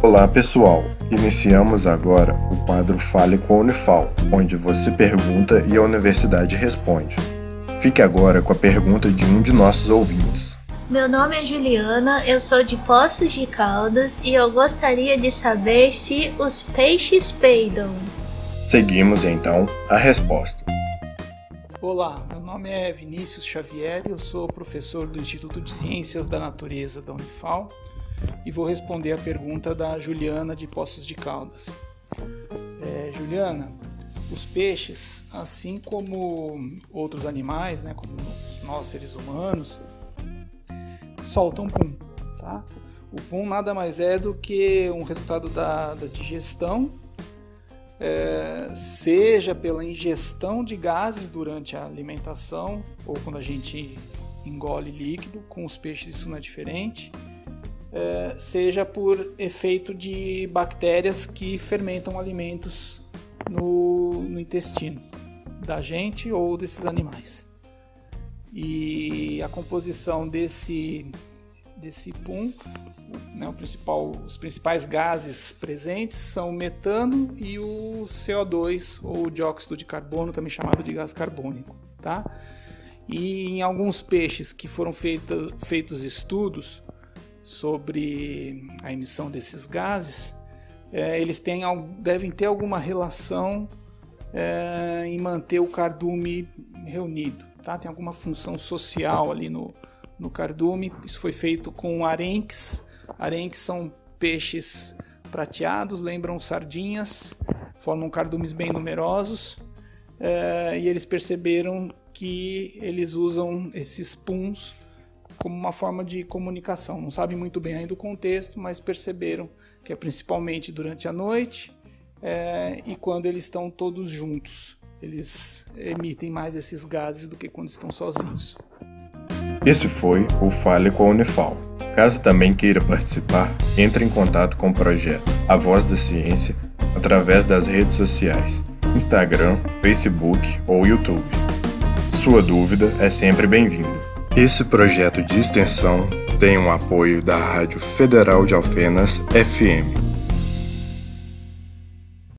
Olá pessoal, iniciamos agora o quadro Fale com a Unifal, onde você pergunta e a universidade responde. Fique agora com a pergunta de um de nossos ouvintes. Meu nome é Juliana, eu sou de Poços de Caldas e eu gostaria de saber se os peixes peidam. Seguimos então a resposta. Olá, meu nome é Vinícius Xavier, eu sou professor do Instituto de Ciências da Natureza da Unifal e vou responder a pergunta da Juliana de Poços de Caldas. É, Juliana, os peixes, assim como outros animais, né, como nós seres humanos, soltam pum, tá? O pum nada mais é do que um resultado da, da digestão, é, seja pela ingestão de gases durante a alimentação ou quando a gente engole líquido, com os peixes isso não é diferente, seja por efeito de bactérias que fermentam alimentos no, no intestino da gente ou desses animais. E a composição desse, desse pum, né, principal, os principais gases presentes são o metano e o CO2, ou dióxido de carbono, também chamado de gás carbônico. Tá? E em alguns peixes que foram feita, feitos estudos, sobre a emissão desses gases, é, eles têm, devem ter alguma relação é, em manter o cardume reunido. Tá? Tem alguma função social ali no, no cardume. Isso foi feito com arenques. Arenques são peixes prateados, lembram sardinhas, formam cardumes bem numerosos. É, e eles perceberam que eles usam esses puns como uma forma de comunicação. Não sabem muito bem ainda o contexto, mas perceberam que é principalmente durante a noite é, e quando eles estão todos juntos. Eles emitem mais esses gases do que quando estão sozinhos. Esse foi o Fale com a Unifal. Caso também queira participar, entre em contato com o projeto A Voz da Ciência através das redes sociais, Instagram, Facebook ou YouTube. Sua dúvida é sempre bem-vinda. Esse projeto de extensão tem o apoio da Rádio Federal de Alfenas FM